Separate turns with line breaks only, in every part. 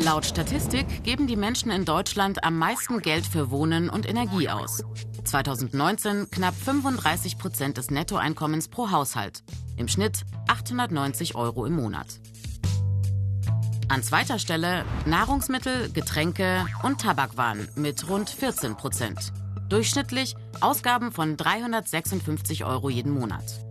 Laut Statistik geben die Menschen in Deutschland am meisten Geld für Wohnen und Energie aus. 2019 knapp 35 Prozent des Nettoeinkommens pro Haushalt. Im Schnitt 890 Euro im Monat. An zweiter Stelle Nahrungsmittel, Getränke und Tabakwaren mit rund 14 Prozent. Durchschnittlich Ausgaben von 356 Euro jeden Monat.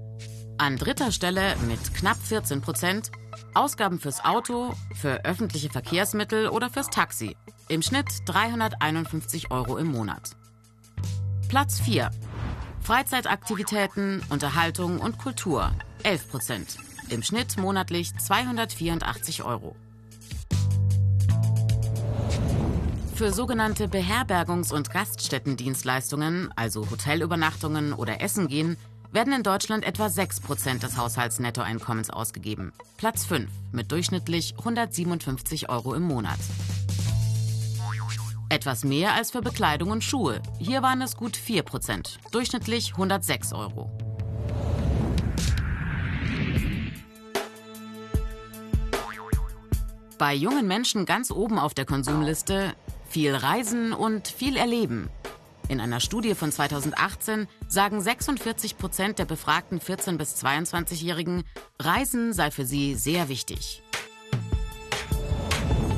An dritter Stelle mit knapp 14 Prozent Ausgaben fürs Auto, für öffentliche Verkehrsmittel oder fürs Taxi. Im Schnitt 351 Euro im Monat. Platz 4. Freizeitaktivitäten, Unterhaltung und Kultur 11 Prozent. Im Schnitt monatlich 284 Euro. Für sogenannte Beherbergungs- und Gaststättendienstleistungen, also Hotelübernachtungen oder Essen gehen, werden in Deutschland etwa 6 Prozent des Haushaltsnettoeinkommens ausgegeben. Platz 5 mit durchschnittlich 157 Euro im Monat. Etwas mehr als für Bekleidung und Schuhe. Hier waren es gut 4 Prozent, durchschnittlich 106 Euro. Bei jungen Menschen ganz oben auf der Konsumliste viel Reisen und viel Erleben. In einer Studie von 2018 sagen 46 Prozent der befragten 14- bis 22-Jährigen, Reisen sei für sie sehr wichtig.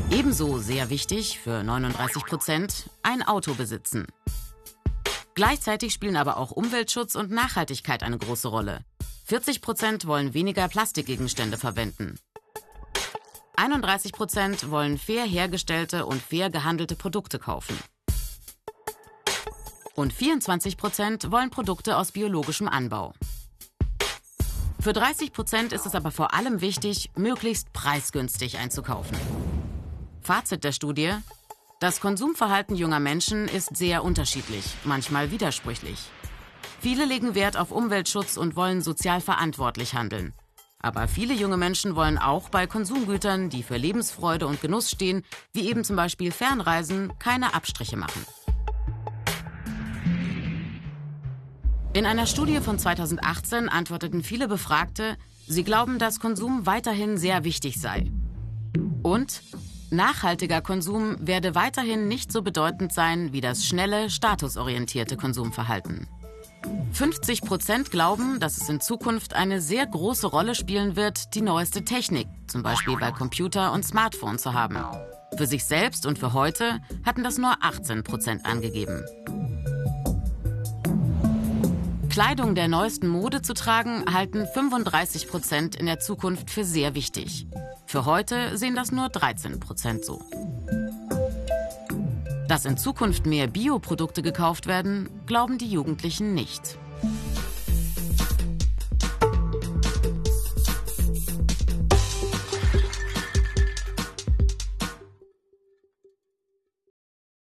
Ebenso sehr wichtig für 39 Prozent ein Auto besitzen. Gleichzeitig spielen aber auch Umweltschutz und Nachhaltigkeit eine große Rolle. 40 Prozent wollen weniger Plastikgegenstände verwenden. 31 Prozent wollen fair hergestellte und fair gehandelte Produkte kaufen. Und 24 Prozent wollen Produkte aus biologischem Anbau. Für 30 Prozent ist es aber vor allem wichtig, möglichst preisgünstig einzukaufen. Fazit der Studie. Das Konsumverhalten junger Menschen ist sehr unterschiedlich, manchmal widersprüchlich. Viele legen Wert auf Umweltschutz und wollen sozial verantwortlich handeln. Aber viele junge Menschen wollen auch bei Konsumgütern, die für Lebensfreude und Genuss stehen, wie eben zum Beispiel Fernreisen, keine Abstriche machen. In einer Studie von 2018 antworteten viele Befragte, sie glauben, dass Konsum weiterhin sehr wichtig sei. Und nachhaltiger Konsum werde weiterhin nicht so bedeutend sein wie das schnelle, statusorientierte Konsumverhalten. 50 Prozent glauben, dass es in Zukunft eine sehr große Rolle spielen wird, die neueste Technik, zum Beispiel bei Computer und Smartphone zu haben. Für sich selbst und für heute hatten das nur 18 Prozent angegeben. Kleidung der neuesten Mode zu tragen, halten 35 Prozent in der Zukunft für sehr wichtig. Für heute sehen das nur 13 Prozent so. Dass in Zukunft mehr Bioprodukte gekauft werden, glauben die Jugendlichen nicht.